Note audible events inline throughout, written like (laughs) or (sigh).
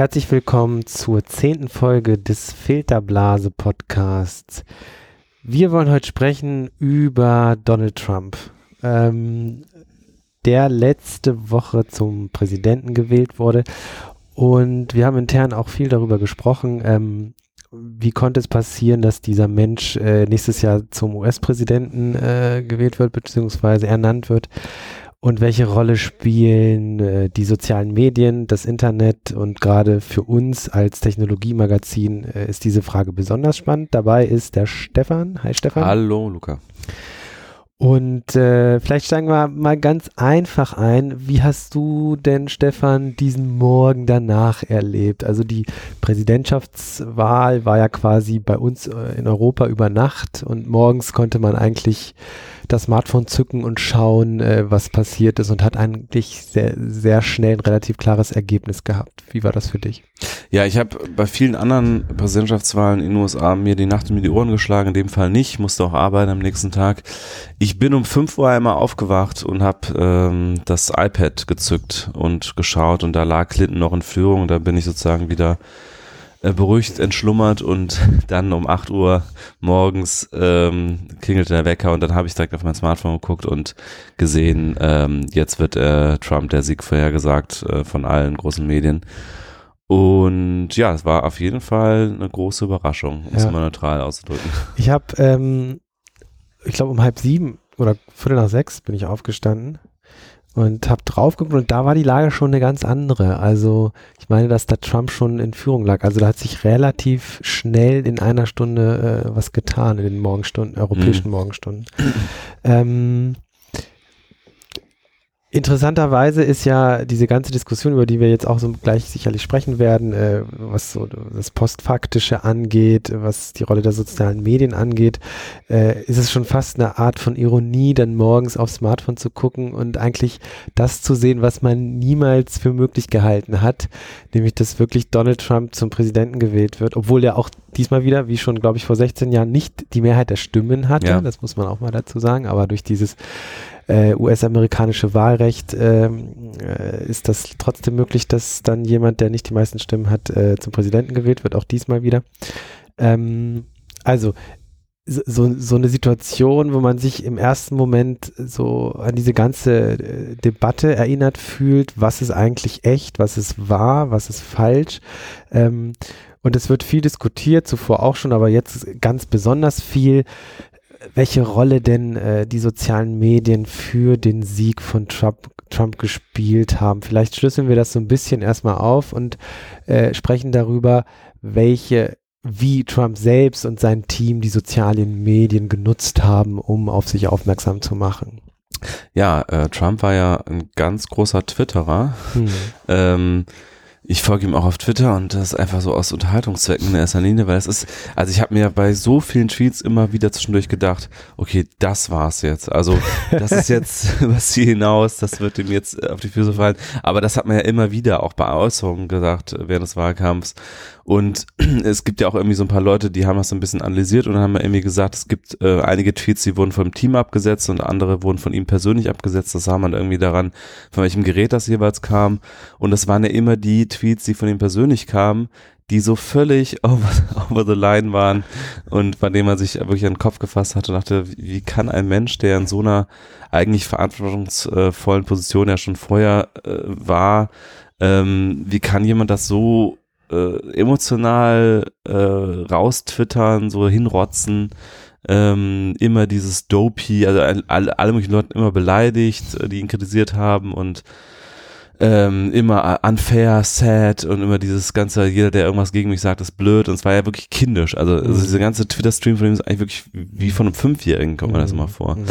Herzlich willkommen zur zehnten Folge des Filterblase Podcasts. Wir wollen heute sprechen über Donald Trump, ähm, der letzte Woche zum Präsidenten gewählt wurde. Und wir haben intern auch viel darüber gesprochen, ähm, wie konnte es passieren, dass dieser Mensch äh, nächstes Jahr zum US-Präsidenten äh, gewählt wird, beziehungsweise ernannt wird und welche Rolle spielen äh, die sozialen Medien, das Internet und gerade für uns als Technologiemagazin äh, ist diese Frage besonders spannend. Dabei ist der Stefan. Hi Stefan. Hallo Luca. Und äh, vielleicht steigen wir mal ganz einfach ein. Wie hast du denn, Stefan, diesen Morgen danach erlebt? Also die Präsidentschaftswahl war ja quasi bei uns äh, in Europa über Nacht und morgens konnte man eigentlich das Smartphone zücken und schauen, äh, was passiert ist und hat eigentlich sehr, sehr schnell ein relativ klares Ergebnis gehabt. Wie war das für dich? Ja, ich habe bei vielen anderen Präsidentschaftswahlen in den USA mir die Nacht in die Ohren geschlagen, in dem Fall nicht, musste auch arbeiten am nächsten Tag. Ich bin um 5 Uhr einmal aufgewacht und habe ähm, das iPad gezückt und geschaut und da lag Clinton noch in Führung. Da bin ich sozusagen wieder beruhigt entschlummert und dann um 8 Uhr morgens ähm, klingelte der Wecker und dann habe ich direkt auf mein Smartphone geguckt und gesehen, ähm, jetzt wird äh, Trump der Sieg vorhergesagt äh, von allen großen Medien. Und ja, es war auf jeden Fall eine große Überraschung, um es mal neutral auszudrücken. Ich habe, ähm, ich glaube um halb sieben oder viertel nach sechs bin ich aufgestanden und habe drauf geguckt und da war die Lage schon eine ganz andere. Also ich meine, dass da Trump schon in Führung lag. Also da hat sich relativ schnell in einer Stunde äh, was getan in den Morgenstunden, europäischen mhm. Morgenstunden. ähm, Interessanterweise ist ja diese ganze Diskussion, über die wir jetzt auch so gleich sicherlich sprechen werden, äh, was so das Postfaktische angeht, was die Rolle der sozialen Medien angeht, äh, ist es schon fast eine Art von Ironie, dann morgens aufs Smartphone zu gucken und eigentlich das zu sehen, was man niemals für möglich gehalten hat, nämlich dass wirklich Donald Trump zum Präsidenten gewählt wird, obwohl er auch diesmal wieder, wie schon, glaube ich, vor 16 Jahren nicht die Mehrheit der Stimmen hatte, ja. das muss man auch mal dazu sagen, aber durch dieses äh, US-amerikanische Wahlrecht ähm, äh, ist das trotzdem möglich, dass dann jemand, der nicht die meisten Stimmen hat, äh, zum Präsidenten gewählt wird, auch diesmal wieder. Ähm, also so, so eine Situation, wo man sich im ersten Moment so an diese ganze äh, Debatte erinnert fühlt, was ist eigentlich echt, was ist wahr, was ist falsch. Ähm, und es wird viel diskutiert, zuvor auch schon, aber jetzt ganz besonders viel, welche Rolle denn äh, die sozialen Medien für den Sieg von Trump, Trump gespielt haben. Vielleicht schlüsseln wir das so ein bisschen erstmal auf und äh, sprechen darüber, welche wie Trump selbst und sein Team die sozialen Medien genutzt haben, um auf sich aufmerksam zu machen. Ja, äh, Trump war ja ein ganz großer Twitterer. Hm. Ähm, ich folge ihm auch auf Twitter und das ist einfach so aus Unterhaltungszwecken in erster Linie, weil es ist, also ich habe mir bei so vielen Tweets immer wieder zwischendurch gedacht, okay, das war's jetzt. Also das ist jetzt (laughs) (laughs) was hier hinaus, das wird ihm jetzt auf die Füße fallen. Aber das hat man ja immer wieder auch bei Äußerungen gesagt während des Wahlkampfs. Und (clears throat) es gibt ja auch irgendwie so ein paar Leute, die haben das so ein bisschen analysiert und haben irgendwie gesagt, es gibt äh, einige Tweets, die wurden vom Team abgesetzt und andere wurden von ihm persönlich abgesetzt. Das sah man irgendwie daran, von welchem Gerät das jeweils kam. Und das waren ja immer die Tweets, die von ihm persönlich kamen, die so völlig (laughs) over, over the line waren und bei denen man sich wirklich an den Kopf gefasst hat und dachte, wie kann ein Mensch, der in so einer eigentlich verantwortungsvollen Position ja schon vorher äh, war, ähm, wie kann jemand das so äh, emotional äh, raustwittern, so hinrotzen, ähm, immer dieses Dopey, also alle, alle möglichen Leute immer beleidigt, äh, die ihn kritisiert haben und ähm, immer unfair, sad und immer dieses ganze, jeder, der irgendwas gegen mich sagt, ist blöd und es war ja wirklich kindisch. Also, also mhm. dieser ganze Twitter-Stream von ihm ist eigentlich wirklich wie von einem Fünfjährigen, kommt man das immer vor. Mhm.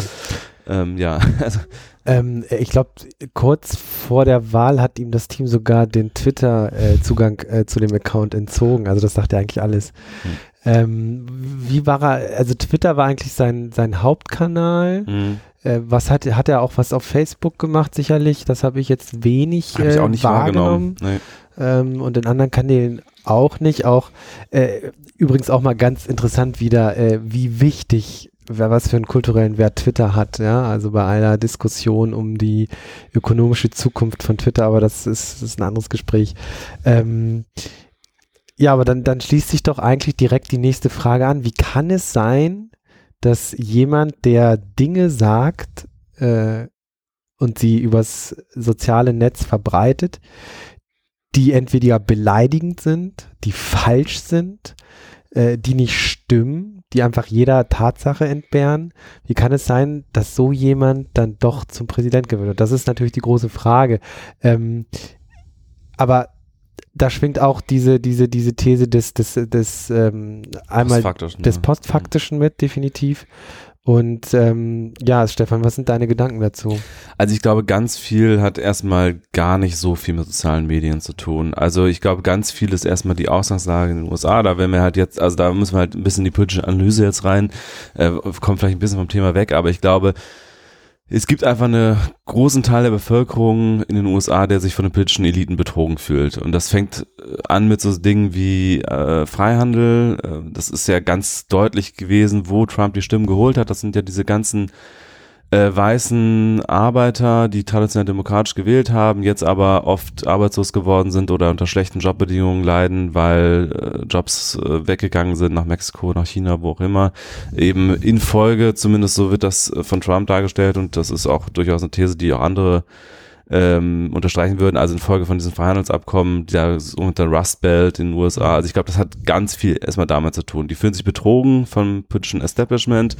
Ähm, ja, (laughs) also ähm, ich glaube, kurz vor der Wahl hat ihm das Team sogar den Twitter-Zugang äh, äh, zu dem Account entzogen. Also das sagt ja eigentlich alles. Hm. Ähm, wie war er, also Twitter war eigentlich sein, sein Hauptkanal. Hm. Äh, was hat, hat er auch was auf Facebook gemacht, sicherlich? Das habe ich jetzt wenig Hab ich auch nicht wahrgenommen. wahrgenommen. Nee. Ähm, und in anderen Kanälen auch nicht. Auch äh, übrigens auch mal ganz interessant wieder, äh, wie wichtig was für einen kulturellen Wert Twitter hat, ja, also bei aller Diskussion um die ökonomische Zukunft von Twitter, aber das ist, das ist ein anderes Gespräch. Ähm, ja, aber dann, dann schließt sich doch eigentlich direkt die nächste Frage an. Wie kann es sein, dass jemand, der Dinge sagt äh, und sie übers soziale Netz verbreitet, die entweder beleidigend sind, die falsch sind, äh, die nicht stimmen, die einfach jeder Tatsache entbehren. Wie kann es sein, dass so jemand dann doch zum Präsident gewinnt? Und das ist natürlich die große Frage. Ähm, aber da schwingt auch diese, diese, diese These des, des, des ähm, einmal Postfaktischen, des ja. Postfaktischen mit, definitiv. Und ähm, ja, Stefan, was sind deine Gedanken dazu? Also ich glaube, ganz viel hat erstmal gar nicht so viel mit sozialen Medien zu tun. Also ich glaube, ganz viel ist erstmal die Ausgangslage in den USA. Da werden wir halt jetzt, also da müssen wir halt ein bisschen in die politische Analyse jetzt rein. Äh, kommt vielleicht ein bisschen vom Thema weg, aber ich glaube, es gibt einfach einen großen Teil der Bevölkerung in den USA, der sich von den politischen Eliten betrogen fühlt. Und das fängt äh, an mit so Dingen wie äh, Freihandel. Äh, das ist ja ganz deutlich gewesen, wo Trump die Stimmen geholt hat. Das sind ja diese ganzen äh, weißen Arbeiter, die traditionell demokratisch gewählt haben, jetzt aber oft arbeitslos geworden sind oder unter schlechten Jobbedingungen leiden, weil äh, Jobs äh, weggegangen sind nach Mexiko, nach China, wo auch immer. Eben in Folge, zumindest so wird das äh, von Trump dargestellt und das ist auch durchaus eine These, die auch andere ähm, unterstreichen würden, also in Folge von diesem Freihandelsabkommen, der unter Rust Belt in den USA. Also ich glaube, das hat ganz viel erstmal damit zu tun. Die fühlen sich betrogen vom politischen Establishment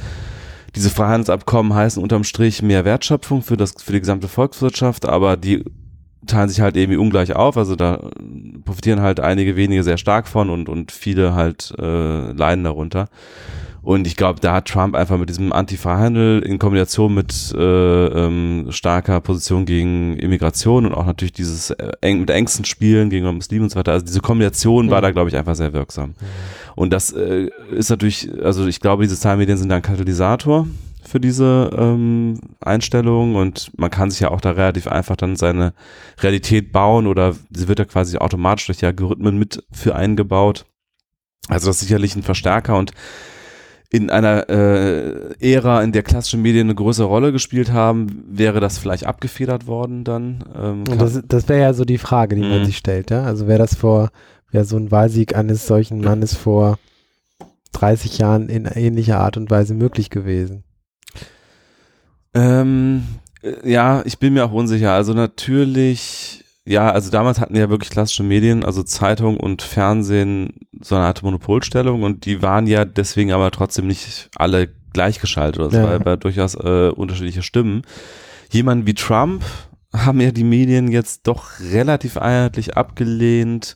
diese Freihandelsabkommen heißen unterm Strich mehr Wertschöpfung für das, für die gesamte Volkswirtschaft, aber die teilen sich halt irgendwie ungleich auf. Also da profitieren halt einige wenige sehr stark von und, und viele halt äh, leiden darunter. Und ich glaube, da hat Trump einfach mit diesem Anti-Freihandel in Kombination mit äh, ähm, starker Position gegen Immigration und auch natürlich dieses äh, eng, mit Ängsten spielen gegenüber Muslimen und so weiter. Also diese Kombination war Mhm. da, glaube ich, einfach sehr wirksam. Und das äh, ist natürlich, also ich glaube, diese Zahlmedien sind da ein Katalysator für diese ähm, Einstellung und man kann sich ja auch da relativ einfach dann seine Realität bauen oder sie wird ja quasi automatisch durch die Algorithmen mit für eingebaut. Also das ist sicherlich ein Verstärker und in einer äh, Ära, in der klassische Medien eine größere Rolle gespielt haben, wäre das vielleicht abgefedert worden dann. Ähm, Und das, das wäre ja so die Frage, die man Mhm. sich stellt, ja. Also wäre das vor, wäre so ein Wahlsieg eines solchen Mannes vor 30 Jahren in ähnlicher Art und Weise möglich gewesen. Ähm, äh, ja, ich bin mir auch unsicher. Also natürlich, ja, also damals hatten ja wirklich klassische Medien, also Zeitung und Fernsehen so eine Art Monopolstellung und die waren ja deswegen aber trotzdem nicht alle gleichgeschaltet. Also Ja. es war, war durchaus äh, unterschiedliche Stimmen. Jemand wie Trump haben ja die Medien jetzt doch relativ einheitlich abgelehnt.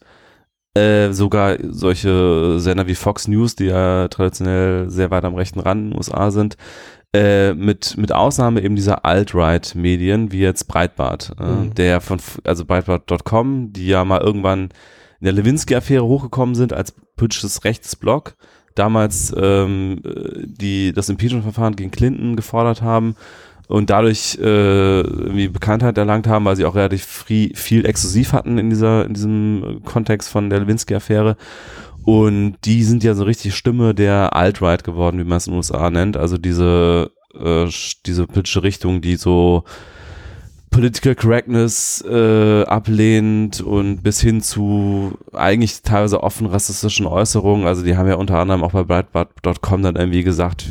Äh, sogar solche Sender wie Fox News, die ja traditionell sehr weit am rechten Rand in den USA sind, äh, mit, mit Ausnahme eben dieser Alt-Right-Medien, wie jetzt Breitbart, äh, Mhm. der von, also Breitbart.com, die ja mal irgendwann in der Lewinsky-Affäre hochgekommen sind als politisches Rechtsblock, damals ähm, äh, die das Impeachment-Verfahren gegen Clinton gefordert haben und dadurch äh, irgendwie Bekanntheit erlangt haben, weil sie auch relativ free, viel exklusiv hatten in dieser in diesem Kontext von der Lewinsky-Affäre. Und die sind ja so richtig Stimme der Alt-Right geworden, wie man es in den USA nennt. Also diese, äh, diese politische Richtung, die so Political Correctness äh, ablehnt und bis hin zu eigentlich teilweise offen rassistischen Äußerungen. Also die haben ja unter anderem auch bei Breitbart.com dann irgendwie gesagt,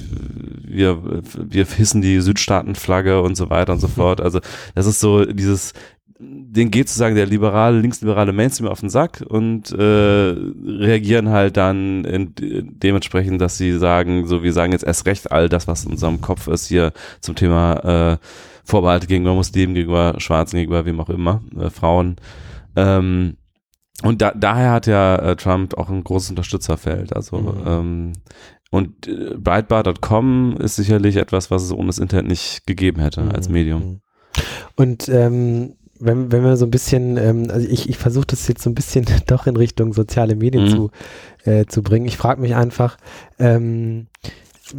wir, wir hissen die Südstaatenflagge und so weiter und so fort. Also das ist so dieses, den geht sozusagen der liberale, linksliberale Mainstream auf den Sack und äh, reagieren halt dann in, dementsprechend, dass sie sagen, so wir sagen jetzt erst recht all das, was in unserem Kopf ist hier zum Thema äh, Vorbehalte gegenüber Muslimen, gegenüber Schwarzen, gegenüber wem auch immer, äh, Frauen. Ähm, und da, daher hat ja äh, Trump auch ein großes Unterstützerfeld. Also Mhm. ähm, und äh, Breitbart.com ist sicherlich etwas, was es ohne das Internet nicht gegeben hätte als Mhm. Medium. Und ähm, wenn, wenn wir so ein bisschen, ähm, also ich, ich versuche das jetzt so ein bisschen (laughs) doch in Richtung soziale Medien Mhm. zu, äh, zu bringen. Ich frage mich einfach, ähm,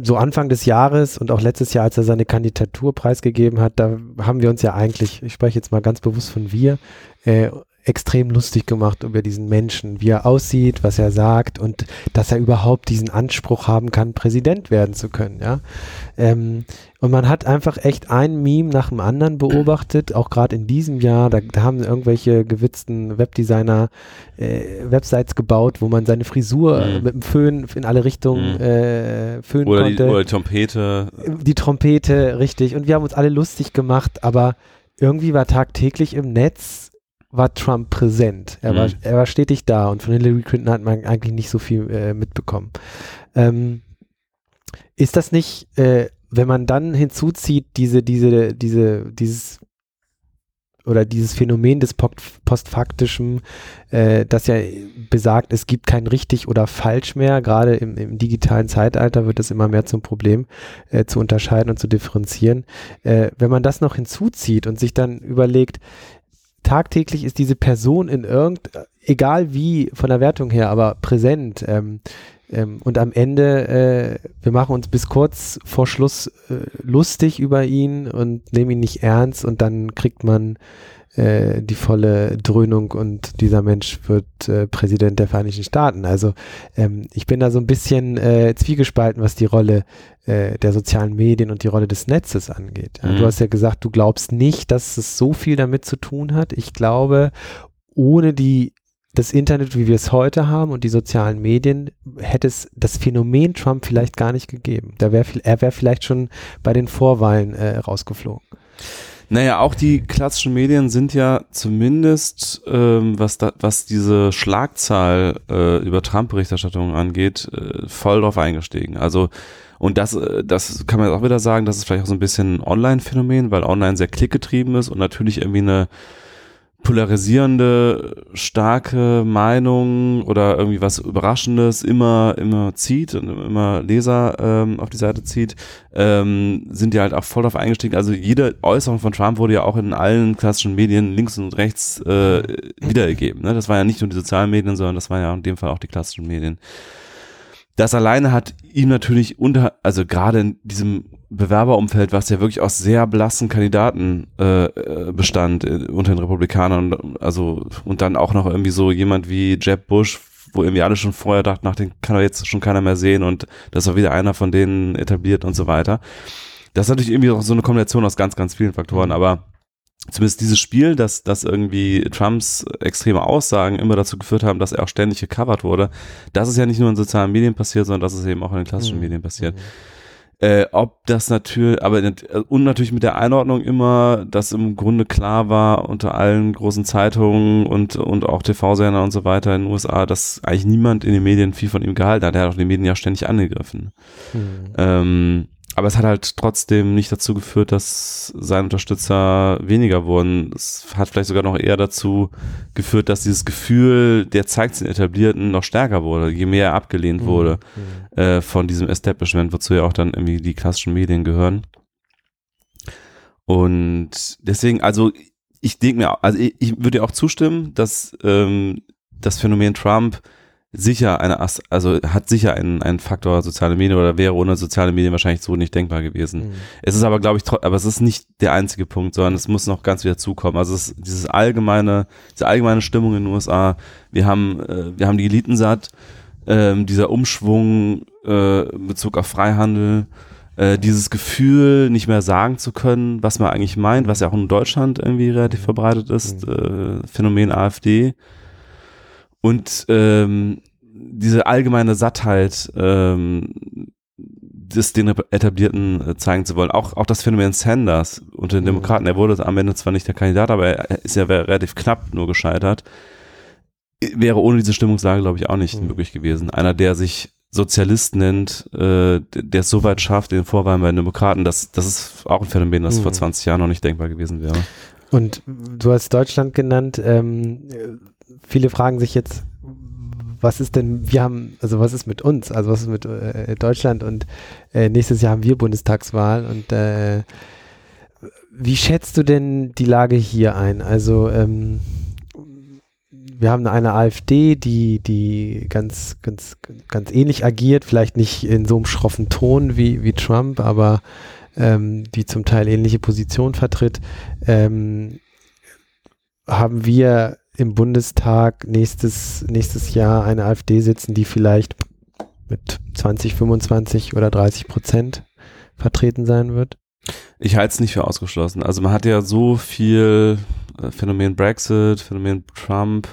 so Anfang des Jahres und auch letztes Jahr, als er seine Kandidatur preisgegeben hat, da haben wir uns ja eigentlich, ich spreche jetzt mal ganz bewusst von wir, äh, extrem lustig gemacht über diesen Menschen, wie er aussieht, was er sagt und dass er überhaupt diesen Anspruch haben kann, Präsident werden zu können, ja. Ähm, und man hat einfach echt ein Meme nach dem anderen beobachtet, auch gerade in diesem Jahr, da, da, haben irgendwelche gewitzten Webdesigner äh, Websites gebaut, wo man seine Frisur mhm. mit dem Föhn in alle Richtungen mhm. äh, föhnen oder konnte. Die, oder die Trompete. Die Trompete, richtig. Und wir haben uns alle lustig gemacht, aber irgendwie war tagtäglich im Netz war Trump präsent. Er, mhm. war, er war stetig da und von Hillary Clinton hat man eigentlich nicht so viel äh, mitbekommen. Ähm, ist das nicht, äh, wenn man dann hinzuzieht, diese, diese, diese, dieses oder dieses Phänomen des postfaktischen, äh, das ja besagt, es gibt kein richtig oder falsch mehr. Gerade im, im digitalen Zeitalter wird es immer mehr zum Problem, äh, zu unterscheiden und zu differenzieren. Äh, wenn man das noch hinzuzieht und sich dann überlegt, tagtäglich ist diese Person in irgend, egal wie von der Wertung her, aber präsent. Ähm, ähm, und am Ende, äh, wir machen uns bis kurz vor Schluss äh, lustig über ihn und nehmen ihn nicht ernst und dann kriegt man äh, die volle Dröhnung und dieser Mensch wird äh, Präsident der Vereinigten Staaten. Also ähm, ich bin da so ein bisschen äh, zwiegespalten, was die Rolle äh, der sozialen Medien und die Rolle des Netzes angeht. Mhm. Du hast ja gesagt, du glaubst nicht, dass es so viel damit zu tun hat. Ich glaube, ohne die das Internet, wie wir es heute haben und die sozialen Medien, hätte es das Phänomen Trump vielleicht gar nicht gegeben. Da wär, er wäre vielleicht schon bei den Vorwahlen äh, rausgeflogen. Naja, auch die klassischen Medien sind ja zumindest, ähm, was, da, was diese Schlagzahl äh, über Trump-Berichterstattung angeht, äh, voll drauf eingestiegen. Also und das, äh, das kann man auch wieder sagen, das ist vielleicht auch so ein bisschen ein Online-Phänomen, weil online sehr klickgetrieben ist und natürlich irgendwie eine polarisierende, starke Meinung oder irgendwie was Überraschendes immer, immer zieht und immer Leser ähm, auf die Seite zieht, ähm, sind die halt auch voll auf eingestiegen. Also jede Äußerung von Trump wurde ja auch in allen klassischen Medien links und rechts äh, wiedergegeben. Ne? Das war ja nicht nur die sozialen Medien, sondern das waren ja in dem Fall auch die klassischen Medien. Das alleine hat ihm natürlich unter, also gerade in diesem Bewerberumfeld, was ja wirklich aus sehr blassen Kandidaten äh, bestand äh, unter den Republikanern, also und dann auch noch irgendwie so jemand wie Jeb Bush, wo irgendwie alle schon vorher dachten, nach den kann doch jetzt schon keiner mehr sehen und das war wieder einer von denen etabliert und so weiter. Das ist natürlich irgendwie auch so eine Kombination aus ganz, ganz vielen Faktoren, aber zumindest dieses Spiel, dass, dass irgendwie Trumps extreme Aussagen immer dazu geführt haben, dass er auch ständig gecovert wurde, das ist ja nicht nur in sozialen Medien passiert, sondern das ist eben auch in den klassischen mhm. Medien passiert. Mhm. Äh, ob das natürlich, aber und natürlich mit der Einordnung immer, dass im Grunde klar war unter allen großen Zeitungen und, und auch TV-Sender und so weiter in den USA, dass eigentlich niemand in den Medien viel von ihm gehalten hat. Er hat auch die Medien ja ständig angegriffen. Mhm. Ähm, aber es hat halt trotzdem nicht dazu geführt, dass seine Unterstützer weniger wurden. Es hat vielleicht sogar noch eher dazu geführt, dass dieses Gefühl, der zeigt den Etablierten, noch stärker wurde, je mehr er abgelehnt mhm. wurde mhm. äh, von diesem Establishment, wozu ja auch dann irgendwie die klassischen Medien gehören. Und deswegen, also ich denke mir, also ich, ich würde auch zustimmen, dass ähm, das Phänomen Trump sicher eine, also hat sicher einen, einen Faktor soziale Medien oder wäre ohne soziale Medien wahrscheinlich so nicht denkbar gewesen. Mhm. Es ist aber, glaube ich, aber es ist nicht der einzige Punkt, sondern es muss noch ganz wieder zukommen. Also es ist dieses allgemeine, diese allgemeine Stimmung in den USA. Wir haben, äh, wir haben die Eliten satt, äh, dieser Umschwung äh, in Bezug auf Freihandel, äh, dieses Gefühl, nicht mehr sagen zu können, was man eigentlich meint, was ja auch in Deutschland irgendwie relativ verbreitet ist, mhm. äh, Phänomen AfD und ähm, diese allgemeine Sattheit, ähm, das den Etablierten äh, zeigen zu wollen. Auch, auch das Phänomen Sanders unter den mhm. Demokraten, er wurde am Ende zwar nicht der Kandidat, aber er ist ja relativ knapp nur gescheitert. Wäre ohne diese Stimmungslage, glaube ich, auch nicht mhm. möglich gewesen. Einer, der sich Sozialist nennt, äh, der es so weit schafft, den Vorwahlen bei den Demokraten, das, das ist auch ein Phänomen, das mhm. vor 20 Jahren noch nicht denkbar gewesen wäre. Und du hast Deutschland genannt. Ähm, viele fragen sich jetzt, was ist denn, wir haben, also was ist mit uns, also was ist mit äh, Deutschland und äh, nächstes Jahr haben wir Bundestagswahl und äh, wie schätzt du denn die Lage hier ein? Also ähm, wir haben eine AfD, die, die ganz, ganz, ganz ähnlich agiert, vielleicht nicht in so einem schroffen Ton wie, wie Trump, aber ähm, die zum Teil ähnliche Positionen vertritt. Ähm, haben wir im Bundestag nächstes, nächstes Jahr eine AfD sitzen, die vielleicht mit 20, 25 oder 30 Prozent vertreten sein wird? Ich halte es nicht für ausgeschlossen. Also man hat ja so viel äh, Phänomen Brexit, Phänomen Trump,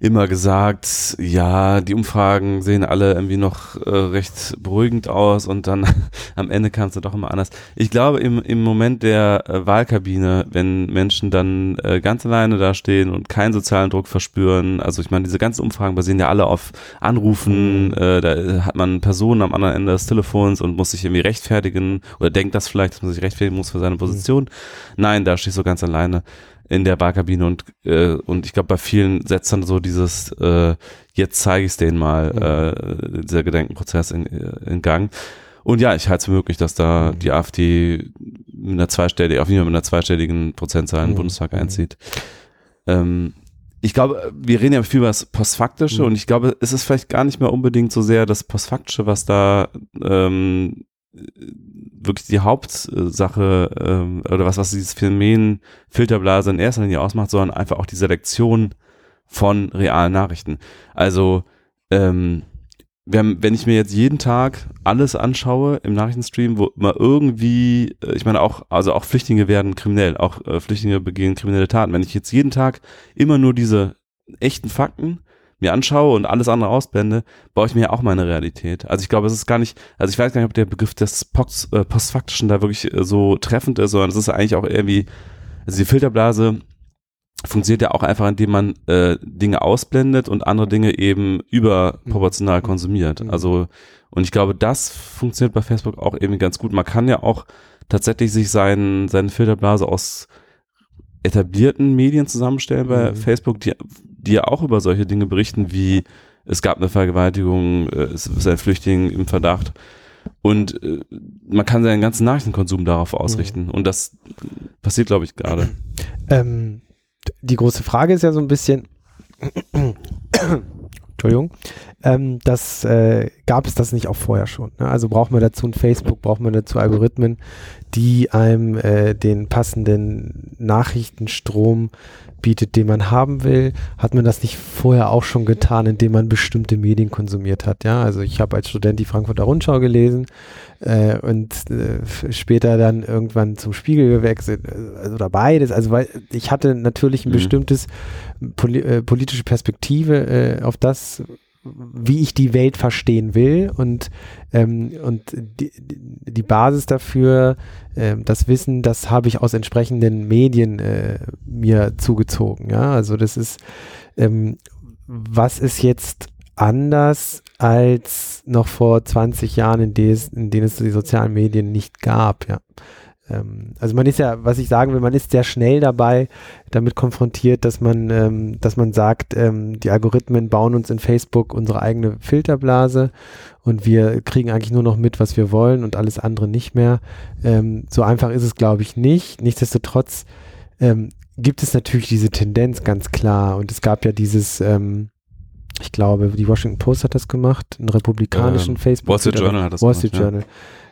immer gesagt, ja, die Umfragen sehen alle irgendwie noch äh, recht beruhigend aus und dann (laughs) am Ende kam es dann doch immer anders. Ich glaube, im, im Moment der äh, Wahlkabine, wenn Menschen dann äh, ganz alleine dastehen und keinen sozialen Druck verspüren, also ich meine, diese ganzen Umfragen basieren ja alle auf Anrufen, mhm. äh, da hat man Personen am anderen Ende des Telefons und muss sich irgendwie rechtfertigen oder denkt das vielleicht, dass man sich rechtfertigen muss für seine Position. Mhm. Nein, da stehst du ganz alleine in der Barkabine und, äh, und ich glaube, bei vielen setzt dann so dieses, äh, jetzt zeige ich es denen mal, mhm. äh, dieser Gedenkenprozess in, in Gang. Und ja, ich halte es für möglich, dass da mhm. die AfD mit einer zweistelligen, auf jeden Fall mit einer zweistelligen Prozentzahl in den mhm. Bundestag einzieht. Ähm, ich glaube, wir reden ja viel über das Postfaktische mhm. und ich glaube, es ist vielleicht gar nicht mehr unbedingt so sehr das Postfaktische, was da ähm, wirklich die Hauptsache ähm, oder was, was dieses Phänomen Filterblase in erster Linie ausmacht, sondern einfach auch die Selektion von realen Nachrichten. Also ähm, haben, wenn ich mir jetzt jeden Tag alles anschaue im Nachrichtenstream, wo man irgendwie, äh, ich meine auch, also auch Flüchtlinge werden kriminell, auch äh, Flüchtlinge begehen kriminelle Taten. Wenn ich jetzt jeden Tag immer nur diese echten Fakten mir anschaue und alles andere ausblende, baue ich mir ja auch meine Realität. Also ich glaube, es ist gar nicht, also ich weiß gar nicht, ob der Begriff des Post, äh, Postfaktischen da wirklich äh, so treffend ist, sondern es ist eigentlich auch irgendwie, also die Filterblase funktioniert ja auch einfach, indem man äh, Dinge ausblendet und andere Dinge eben überproportional mhm. konsumiert. Mhm. Also und ich glaube, das funktioniert bei Facebook auch irgendwie ganz gut. Man kann ja auch tatsächlich sich sein, seine Filterblase aus etablierten Medien zusammenstellen bei mhm. Facebook, die, die ja auch über solche Dinge berichten, wie es gab eine Vergewaltigung, äh, es ist ein Flüchtling im Verdacht. Und äh, man kann seinen ganzen Nachrichtenkonsum darauf ausrichten. Mhm. Und das passiert, glaube ich, gerade. Ähm, die große Frage ist ja so ein bisschen, Entschuldigung, ähm, das äh, gab es das nicht auch vorher schon. Ne? Also braucht man dazu ein Facebook, braucht man dazu Algorithmen, die einem äh, den passenden Nachrichtenstrom bietet, den man haben will. Hat man das nicht vorher auch schon getan, indem man bestimmte Medien konsumiert hat? Ja, also ich habe als Student die Frankfurter Rundschau gelesen äh, und äh, später dann irgendwann zum Spiegel gewechselt äh, oder beides. Also weil ich hatte natürlich ein mhm. bestimmtes poli äh, politische Perspektive äh, auf das, wie ich die Welt verstehen will und, ähm, und die, die Basis dafür, äh, das Wissen, das habe ich aus entsprechenden Medien äh, mir zugezogen. Ja, also das ist, ähm, was ist jetzt anders als noch vor 20 Jahren, in, des, in denen es die sozialen Medien nicht gab, ja. Ähm, also man ist ja, was ich sagen will, man ist sehr schnell dabei, damit konfrontiert, dass man, ähm, dass man sagt, ähm, die Algorithmen bauen uns in Facebook unsere eigene Filterblase und wir kriegen eigentlich nur noch mit, was wir wollen und alles andere nicht mehr. Ähm, so einfach ist es, glaube ich, nicht. Nichtsdestotrotz ähm, gibt es natürlich diese Tendenz ganz klar und es gab ja dieses ähm, ich glaube, die Washington Post hat das gemacht, einen republikanischen ähm, Facebook. Wall Street Journal hat das Wall Street Journal. Ja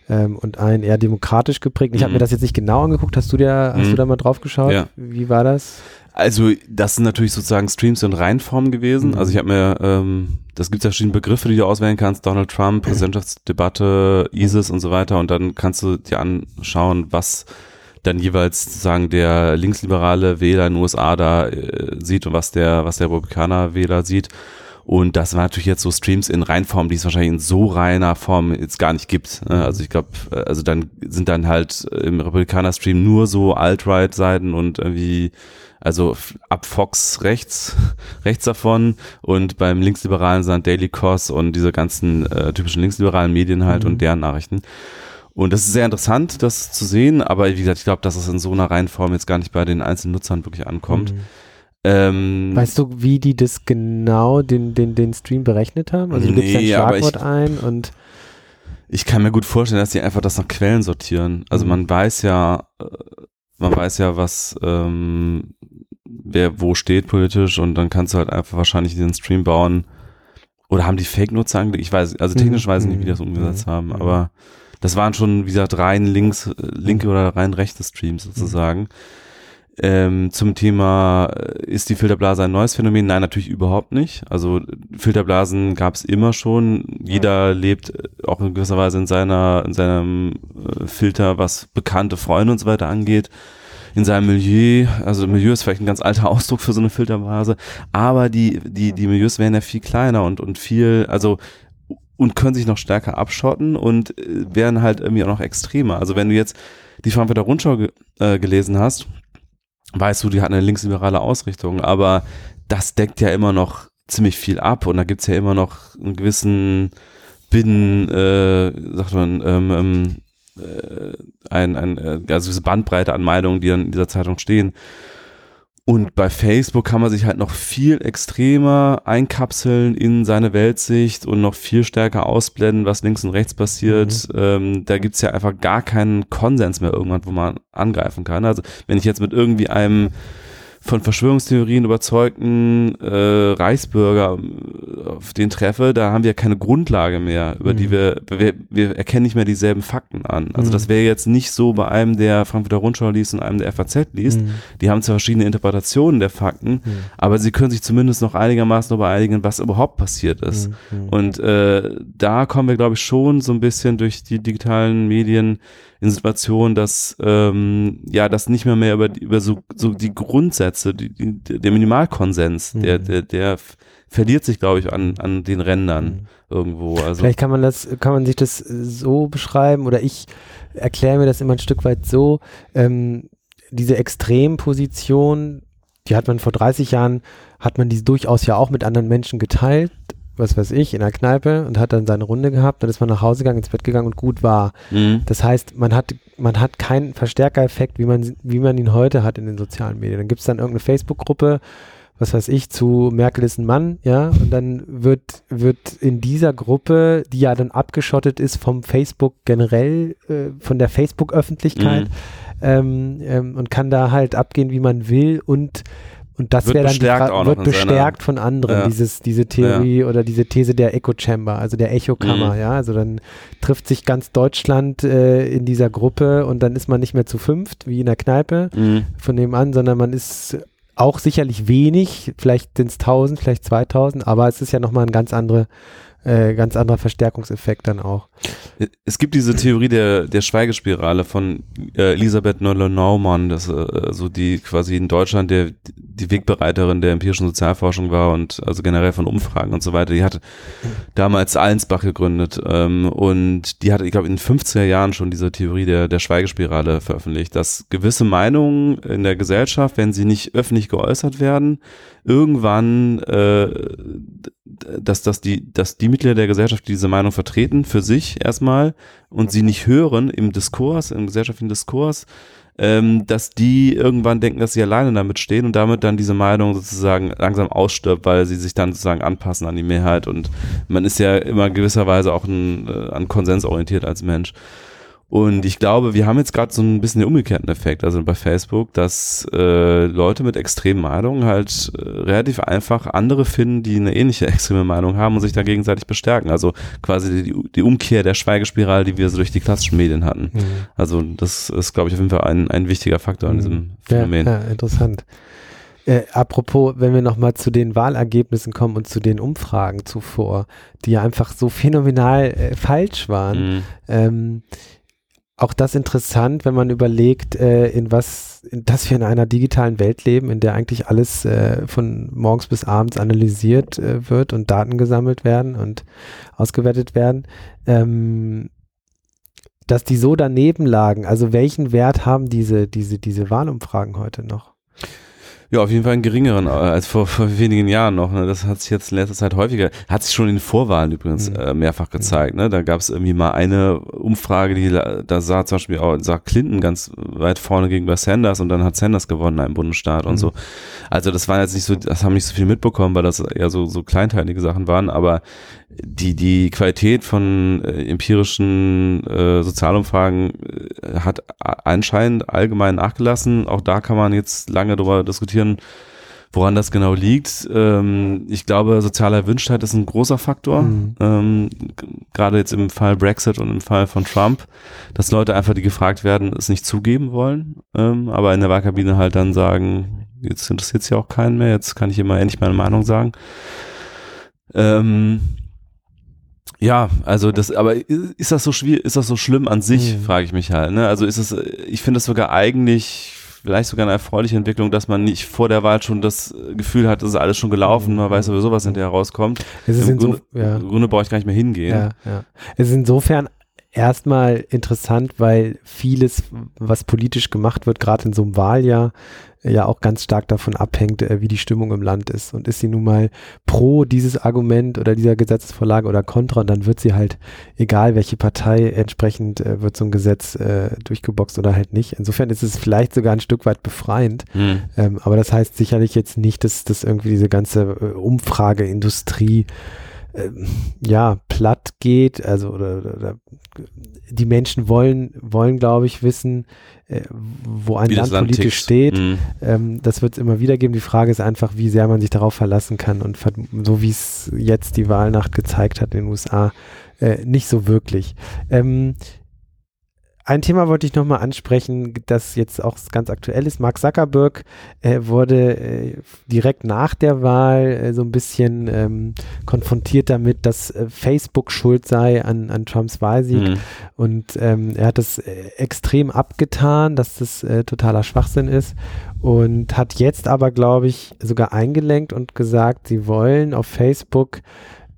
ähm, und ein eher demokratisch geprägt. Ich mhm. habe mir das jetzt nicht genau angeguckt. Hast du dir, hast mhm. du da mal drauf geschaut? Ja. Wie war das? Also das sind natürlich sozusagen Streams in Reinform gewesen. Mhm. Also ich habe mir, ähm, das gibt ja verschiedene Begriffe, die du auswählen kannst. Donald Trump, Präsidentschaftsdebatte, (laughs) ISIS und so weiter. Und dann kannst du dir anschauen, was dann jeweils sozusagen der linksliberale Wähler in den USA da äh, sieht und was der, was der Republikaner-Wähler sieht. Und das war natürlich jetzt so Streams in Reinform, die es wahrscheinlich in so reiner Form jetzt gar nicht gibt. Ne? Also ich glaube, äh, also dann sind dann halt im Republikaner-Stream nur so Alt-Right-Seiten und irgendwie, also ab Fox rechts, (laughs) rechts davon und beim Linksliberalen sind Daily Kos und diese ganzen äh, typischen linksliberalen Medien halt mhm. und deren Nachrichten. Und das ist sehr interessant, das zu sehen, aber wie gesagt, ich glaube, dass es in so einer Reihenform jetzt gar nicht bei den einzelnen Nutzern wirklich ankommt. Mhm. Ähm, weißt du, wie die das genau, den, den, den Stream berechnet haben? Also du nee, gibst ein Schlagwort ich, ein und ich kann mir gut vorstellen, dass die einfach das nach Quellen sortieren. Also mhm. man weiß ja, äh, man weiß ja, was, ähm, wer wo steht politisch und dann kannst du halt einfach wahrscheinlich den Stream bauen. Oder haben die Fake-Nutzer angelegt? Ich weiß, also technisch weiß ich nicht, wie die das mhm. umgesetzt mhm. haben, aber das waren schon, wie gesagt, rein links, äh, linke oder rein rechte Streams sozusagen. Mhm. Ähm, zum Thema, äh, ist die Filterblase ein neues Phänomen? Nein, natürlich überhaupt nicht. Also Filterblasen gab es immer schon. Jeder lebt äh, auch in gewisser Weise in seiner, in seinem äh, Filter, was bekannte Freunde und so weiter angeht. In seinem Milieu, also Milieu ist vielleicht ein ganz alter (laughs) Ausdruck für so eine Filterblase, aber die, die, die Milieus werden ja viel kleiner und, und viel, also und können sich noch stärker abschotten und werden halt irgendwie auch noch extremer. Also wenn du jetzt die Frankfurter Rundschau ge äh, gelesen hast, weißt du, die hat eine linksliberale Ausrichtung, aber das deckt ja immer noch ziemlich viel ab und da gibt's ja immer noch einen gewissen Binnen, äh, sagt man, ähm, ähm, äh, ein, ein, äh, also diese Bandbreite an Meinungen, die in dieser Zeitung stehen. Und bei Facebook kann man sich halt noch viel extremer einkapseln in seine Weltsicht und noch viel stärker ausblenden, was links und rechts passiert. Mhm. Ähm, da gibt's ja einfach gar keinen Konsens mehr irgendwann, wo man angreifen kann. Also wenn ich jetzt mit irgendwie einem von Verschwörungstheorien überzeugten äh, Reichsbürger äh, auf den treffe, da haben wir keine Grundlage mehr, über mhm. die wir, wir, wir erkennen nicht mehr dieselben Fakten an. Also mhm. das wäre jetzt nicht so bei einem, der Frankfurter Rundschau liest und einem der FAZ liest. Mhm. Die haben zwar verschiedene Interpretationen der Fakten, mhm. aber sie können sich zumindest noch einigermaßen darüber einigen, was überhaupt passiert ist. Mhm. Mhm. Und äh, da kommen wir, glaube ich, schon so ein bisschen durch die digitalen Medien in Situationen, dass ähm, ja das nicht mehr mehr über über so, so die Grundsätze, die, die, der Minimalkonsens, mhm. der der der verliert sich, glaube ich, an an den Rändern mhm. irgendwo. Also vielleicht kann man das, kann man sich das so beschreiben oder ich erkläre mir das immer ein Stück weit so. Ähm, diese Extremposition, die hat man vor 30 Jahren, hat man die durchaus ja auch mit anderen Menschen geteilt was weiß ich, in der Kneipe und hat dann seine Runde gehabt, dann ist man nach Hause gegangen, ins Bett gegangen und gut war. Mhm. Das heißt, man hat, man hat keinen Verstärkereffekt, wie man, wie man ihn heute hat in den sozialen Medien. Dann gibt es dann irgendeine Facebook-Gruppe, was weiß ich, zu Merkel ist ein Mann, ja, und dann wird, wird in dieser Gruppe, die ja dann abgeschottet ist vom Facebook generell, äh, von der Facebook-Öffentlichkeit, mhm. ähm, ähm, und kann da halt abgehen, wie man will und und das wäre dann bestärkt, die, wird bestärkt von anderen, ja. dieses, diese Theorie ja. oder diese These der Echo Chamber, also der Echokammer, mhm. ja. Also dann trifft sich ganz Deutschland äh, in dieser Gruppe und dann ist man nicht mehr zu fünft, wie in der Kneipe mhm. von dem an, sondern man ist auch sicherlich wenig, vielleicht sind es 1000, vielleicht 2000, aber es ist ja nochmal ein ganz andere äh, ganz anderer Verstärkungseffekt dann auch. Es gibt diese Theorie der, der Schweigespirale von äh, Elisabeth Noller-Naumann, das äh, so die quasi in Deutschland der die Wegbereiterin der empirischen Sozialforschung war und also generell von Umfragen und so weiter. Die hatte damals Allensbach gegründet ähm, und die hatte, ich glaube, in den 50er Jahren schon diese Theorie der, der Schweigespirale veröffentlicht, dass gewisse Meinungen in der Gesellschaft, wenn sie nicht öffentlich geäußert werden, irgendwann äh, dass, dass, die, dass die Mitglieder der Gesellschaft die diese Meinung vertreten, für sich erstmal, und sie nicht hören im Diskurs, im gesellschaftlichen Diskurs, ähm, dass die irgendwann denken, dass sie alleine damit stehen und damit dann diese Meinung sozusagen langsam ausstirbt, weil sie sich dann sozusagen anpassen an die Mehrheit und man ist ja immer gewisserweise auch ein, äh, an Konsens orientiert als Mensch. Und ich glaube, wir haben jetzt gerade so ein bisschen den umgekehrten Effekt, also bei Facebook, dass äh, Leute mit extremen Meinungen halt äh, relativ einfach andere finden, die eine ähnliche (laughs) extreme Meinung haben und sich da gegenseitig bestärken. Also quasi die, die Umkehr der Schweigespirale, die wir so durch die klassischen Medien hatten. Mhm. Also das ist, glaube ich, auf jeden Fall ein, ein wichtiger Faktor in mhm. diesem Phänomen. Ja, ja interessant. Äh, apropos, wenn wir nochmal zu den Wahlergebnissen kommen und zu den Umfragen zuvor, die ja einfach so phänomenal äh, falsch waren. Mhm. Ähm, auch das interessant, wenn man überlegt, äh, in was, in, dass wir in einer digitalen Welt leben, in der eigentlich alles äh, von morgens bis abends analysiert äh, wird und Daten gesammelt werden und ausgewertet werden, ähm, dass die so daneben lagen. Also welchen Wert haben diese, diese, diese Wahlumfragen heute noch? Ja, auf jeden Fall einen geringeren äh, als vor, vor wenigen Jahren noch. Ne? Das hat sich jetzt in letzter Zeit häufiger, hat sich schon in den Vorwahlen übrigens mhm. äh, mehrfach gezeigt. Ne? Da gab es irgendwie mal eine Umfrage, die da sah zum Beispiel auch, sah Clinton ganz weit vorne gegenüber Sanders und dann hat Sanders gewonnen in einem Bundesstaat mhm. und so. Also das war jetzt nicht so, das haben nicht so viel mitbekommen, weil das eher so, so kleinteilige Sachen waren, aber die, die Qualität von äh, empirischen äh, Sozialumfragen äh, hat anscheinend allgemein nachgelassen. Auch da kann man jetzt lange darüber diskutieren, Woran das genau liegt, ähm, ich glaube, soziale Erwünschtheit ist ein großer Faktor. Mhm. Ähm, Gerade jetzt im Fall Brexit und im Fall von Trump, dass Leute einfach, die gefragt werden, es nicht zugeben wollen, ähm, aber in der Wahlkabine halt dann sagen, jetzt interessiert es ja auch keinen mehr, jetzt kann ich immer endlich meine Meinung sagen. Ähm, ja, also das, aber ist das so schwierig, ist das so schlimm an sich, mhm. frage ich mich halt. Ne? Also ist es, ich finde es sogar eigentlich vielleicht sogar eine erfreuliche Entwicklung, dass man nicht vor der Wahl schon das Gefühl hat, das ist alles schon gelaufen, man weiß sowieso, was hinterher rauskommt. Es ist Im Grunde, so, ja. Grunde brauche ich gar nicht mehr hingehen. Ja, ja. Es ist insofern erstmal interessant, weil vieles, was politisch gemacht wird, gerade in so einem Wahljahr, ja auch ganz stark davon abhängt, äh, wie die Stimmung im Land ist. Und ist sie nun mal pro dieses Argument oder dieser Gesetzesvorlage oder kontra, dann wird sie halt, egal welche Partei, entsprechend äh, wird so ein Gesetz äh, durchgeboxt oder halt nicht. Insofern ist es vielleicht sogar ein Stück weit befreiend. Mhm. Ähm, aber das heißt sicherlich jetzt nicht, dass, dass irgendwie diese ganze äh, Umfrageindustrie ähm, ja, platt geht, also oder, oder, die Menschen wollen, wollen, glaube ich, wissen, äh, wo ein Land, Land, politisch tickt. steht. Mhm. Ähm, das wird es immer wieder geben. Die Frage ist einfach, wie sehr man sich darauf verlassen kann. Und so wie es jetzt die Wahlnacht gezeigt hat in den USA, äh, nicht so wirklich. Ähm, ein Thema wollte ich nochmal ansprechen, das jetzt auch ganz aktuell ist. Mark Zuckerberg äh, wurde äh, direkt nach der Wahl äh, so ein bisschen ähm, konfrontiert damit, dass äh, Facebook schuld sei an, an Trumps Wahlsieg. Mhm. Und ähm, er hat das äh, extrem abgetan, dass das äh, totaler Schwachsinn ist. Und hat jetzt aber, glaube ich, sogar eingelenkt und gesagt, sie wollen auf Facebook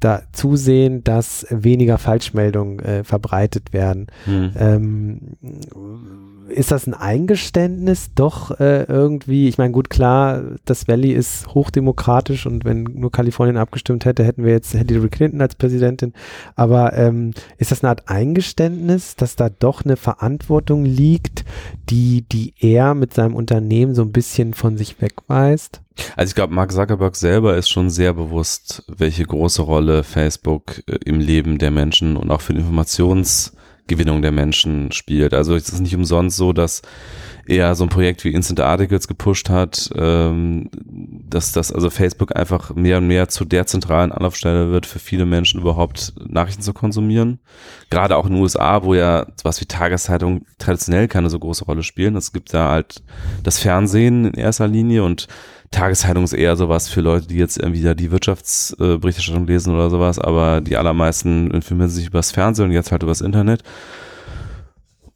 da zusehen, dass weniger Falschmeldungen äh, verbreitet werden. Hm. Ähm, ist das ein Eingeständnis doch äh, irgendwie? Ich meine, gut, klar, das Valley ist hochdemokratisch und wenn nur Kalifornien abgestimmt hätte, hätten wir jetzt Hillary Clinton als Präsidentin. Aber ähm, ist das eine Art Eingeständnis, dass da doch eine Verantwortung liegt, die, die er mit seinem Unternehmen so ein bisschen von sich wegweist? Also ich glaube, Mark Zuckerberg selber ist schon sehr bewusst, welche große Rolle Facebook äh, im Leben der Menschen und auch für die Informationsgewinnung der Menschen spielt. Also es ist nicht umsonst so, dass er so ein Projekt wie Instant Articles gepusht hat, ähm, dass das also Facebook einfach mehr und mehr zu der zentralen Anlaufstelle wird für viele Menschen überhaupt Nachrichten zu konsumieren. Gerade auch in den USA, wo ja was wie Tageszeitungen traditionell keine so große Rolle spielen. Es gibt da halt das Fernsehen in erster Linie und Tageszeitung ist eher sowas für Leute, die jetzt irgendwie da die Wirtschaftsberichterstattung lesen oder sowas, aber die allermeisten informieren sich übers Fernsehen und jetzt halt übers Internet.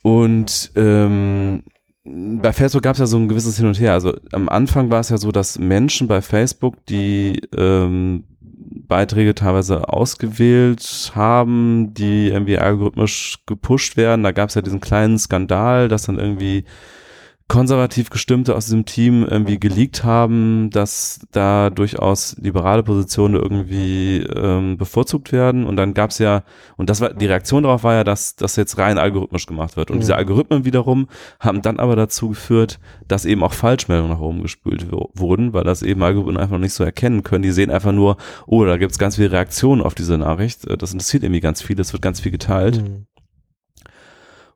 Und ähm, bei Facebook gab es ja so ein gewisses Hin und Her. Also am Anfang war es ja so, dass Menschen bei Facebook, die ähm, Beiträge teilweise ausgewählt haben, die irgendwie algorithmisch gepusht werden. Da gab es ja diesen kleinen Skandal, dass dann irgendwie konservativ gestimmte aus diesem Team irgendwie geleakt haben, dass da durchaus liberale Positionen irgendwie ähm, bevorzugt werden. Und dann gab es ja, und das war die Reaktion darauf war ja, dass das jetzt rein algorithmisch gemacht wird. Und ja. diese Algorithmen wiederum haben dann aber dazu geführt, dass eben auch Falschmeldungen nach oben gespült wurden, weil das eben Algorithmen einfach noch nicht so erkennen können. Die sehen einfach nur, oh, da gibt's ganz viele Reaktionen auf diese Nachricht. Das interessiert irgendwie ganz viel, es wird ganz viel geteilt. Mhm.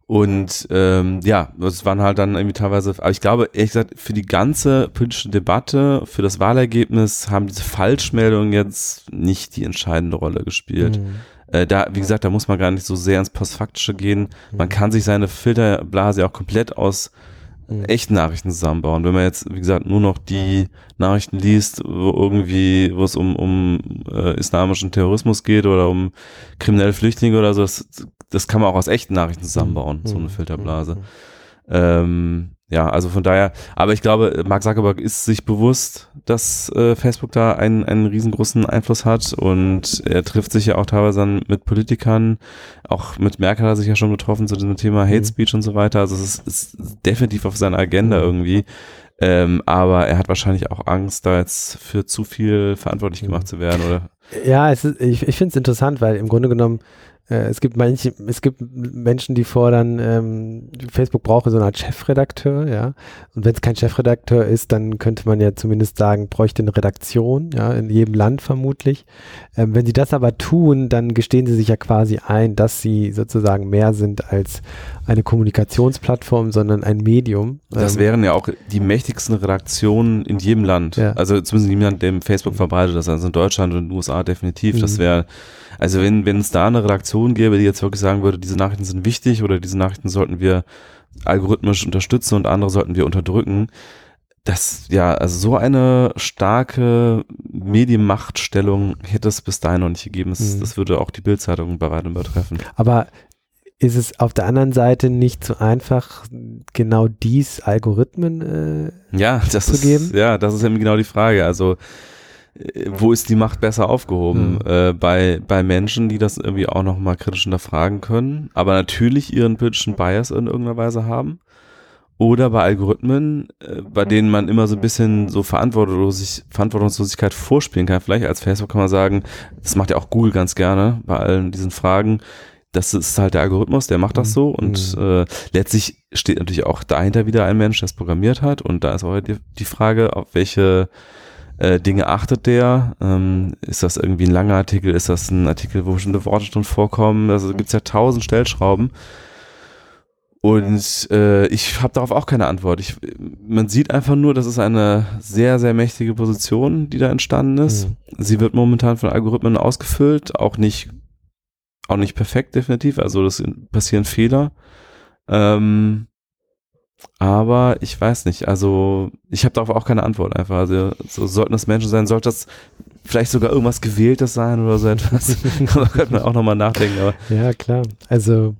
Und ähm, ja, das waren halt dann irgendwie teilweise, aber ich glaube, ehrlich gesagt, für die ganze politische Debatte, für das Wahlergebnis haben diese Falschmeldungen jetzt nicht die entscheidende Rolle gespielt. Mhm. Äh, da, wie gesagt, da muss man gar nicht so sehr ins Postfaktische gehen. Man mhm. kann sich seine Filterblase auch komplett aus mhm. echten Nachrichten zusammenbauen. Wenn man jetzt, wie gesagt, nur noch die Nachrichten liest, wo irgendwie, wo es um, um äh, islamischen Terrorismus geht oder um kriminelle Flüchtlinge oder so, das, das kann man auch aus echten Nachrichten zusammenbauen, mhm. so eine mhm. Filterblase. Mhm. Ähm, ja, also von daher, aber ich glaube, Mark Zuckerberg ist sich bewusst, dass äh, Facebook da einen, einen riesengroßen Einfluss hat und er trifft sich ja auch teilweise dann mit Politikern, auch mit Merkel hat er sich ja schon getroffen zu diesem Thema Hate. Speech und so weiter, also es ist, ist definitiv auf seiner Agenda irgendwie, ähm, aber er hat wahrscheinlich auch Angst, da jetzt für zu viel verantwortlich gemacht zu werden, oder? Ja, ist, ich, ich finde es interessant, weil im Grunde genommen es gibt manche, es gibt Menschen, die fordern, ähm, Facebook brauche so eine Art Chefredakteur, ja. Und wenn es kein Chefredakteur ist, dann könnte man ja zumindest sagen, bräuchte eine Redaktion, ja, in jedem Land vermutlich. Ähm, wenn sie das aber tun, dann gestehen sie sich ja quasi ein, dass sie sozusagen mehr sind als eine Kommunikationsplattform, sondern ein Medium. Das ähm, wären ja auch die mächtigsten Redaktionen in jedem Land. Ja. Also zumindest in jedem Land, dem Facebook verbreitet das, also in Deutschland und in den USA definitiv. Mhm. Das wäre also wenn, wenn es da eine Redaktion gäbe, die jetzt wirklich sagen würde, diese Nachrichten sind wichtig oder diese Nachrichten sollten wir algorithmisch unterstützen und andere sollten wir unterdrücken, das, ja, also so eine starke Medienmachtstellung hätte es bis dahin noch nicht gegeben. Das, mhm. das würde auch die Bildzeitung bei weitem übertreffen. Aber ist es auf der anderen Seite nicht so einfach, genau dies Algorithmen äh, ja, das zu geben? Ist, ja, das ist eben genau die Frage. Also wo ist die Macht besser aufgehoben? Mhm. Äh, bei, bei Menschen, die das irgendwie auch nochmal kritisch hinterfragen können, aber natürlich ihren politischen Bias in irgendeiner Weise haben. Oder bei Algorithmen, äh, bei denen man immer so ein bisschen so Verantwortungslosigkeit, Verantwortungslosigkeit vorspielen kann. Vielleicht als Facebook kann man sagen, das macht ja auch Google ganz gerne bei allen diesen Fragen. Das ist halt der Algorithmus, der macht das mhm. so und mhm. äh, letztlich steht natürlich auch dahinter wieder ein Mensch, der es programmiert hat und da ist auch die, die Frage, auf welche äh, Dinge achtet der? Ähm, ist das irgendwie ein langer Artikel? Ist das ein Artikel, wo bestimmte Worte drin vorkommen? Also gibt es ja tausend Stellschrauben. Und äh, ich habe darauf auch keine Antwort. Ich, man sieht einfach nur, das ist eine sehr, sehr mächtige Position, die da entstanden ist. Mhm. Sie wird momentan von Algorithmen ausgefüllt, auch nicht, auch nicht perfekt definitiv. Also das passieren Fehler. Ähm, aber ich weiß nicht, also ich habe darauf auch keine Antwort einfach. Also so sollten das Menschen sein, sollte das vielleicht sogar irgendwas Gewähltes sein oder so etwas. (laughs) da könnte man auch nochmal nachdenken. Aber. Ja, klar. Also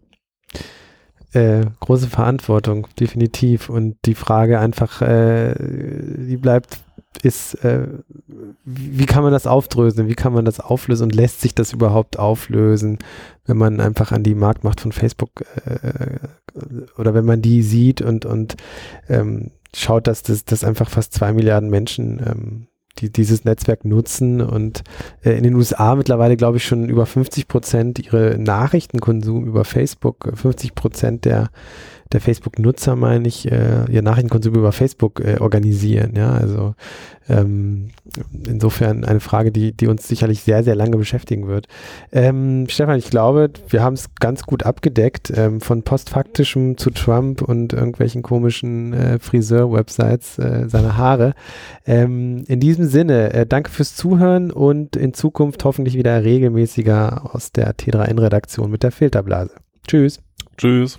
äh, große Verantwortung, definitiv. Und die Frage einfach, äh, die bleibt, ist, äh, wie kann man das aufdröseln? Wie kann man das auflösen und lässt sich das überhaupt auflösen, wenn man einfach an die Marktmacht von Facebook äh, oder wenn man die sieht und, und ähm, schaut, dass das dass einfach fast zwei Milliarden Menschen ähm, die dieses Netzwerk nutzen und äh, in den USA mittlerweile, glaube ich, schon über 50 Prozent ihre Nachrichtenkonsum über Facebook, 50 Prozent der der Facebook-Nutzer, meine ich, äh, ihr Nachrichtenkonsum über Facebook äh, organisieren. Ja, also ähm, insofern eine Frage, die, die uns sicherlich sehr, sehr lange beschäftigen wird. Ähm, Stefan, ich glaube, wir haben es ganz gut abgedeckt, ähm, von postfaktischem zu Trump und irgendwelchen komischen äh, Friseur-Websites äh, seiner Haare. Ähm, in diesem Sinne, äh, danke fürs Zuhören und in Zukunft hoffentlich wieder regelmäßiger aus der T3N-Redaktion mit der Filterblase. Tschüss. Tschüss.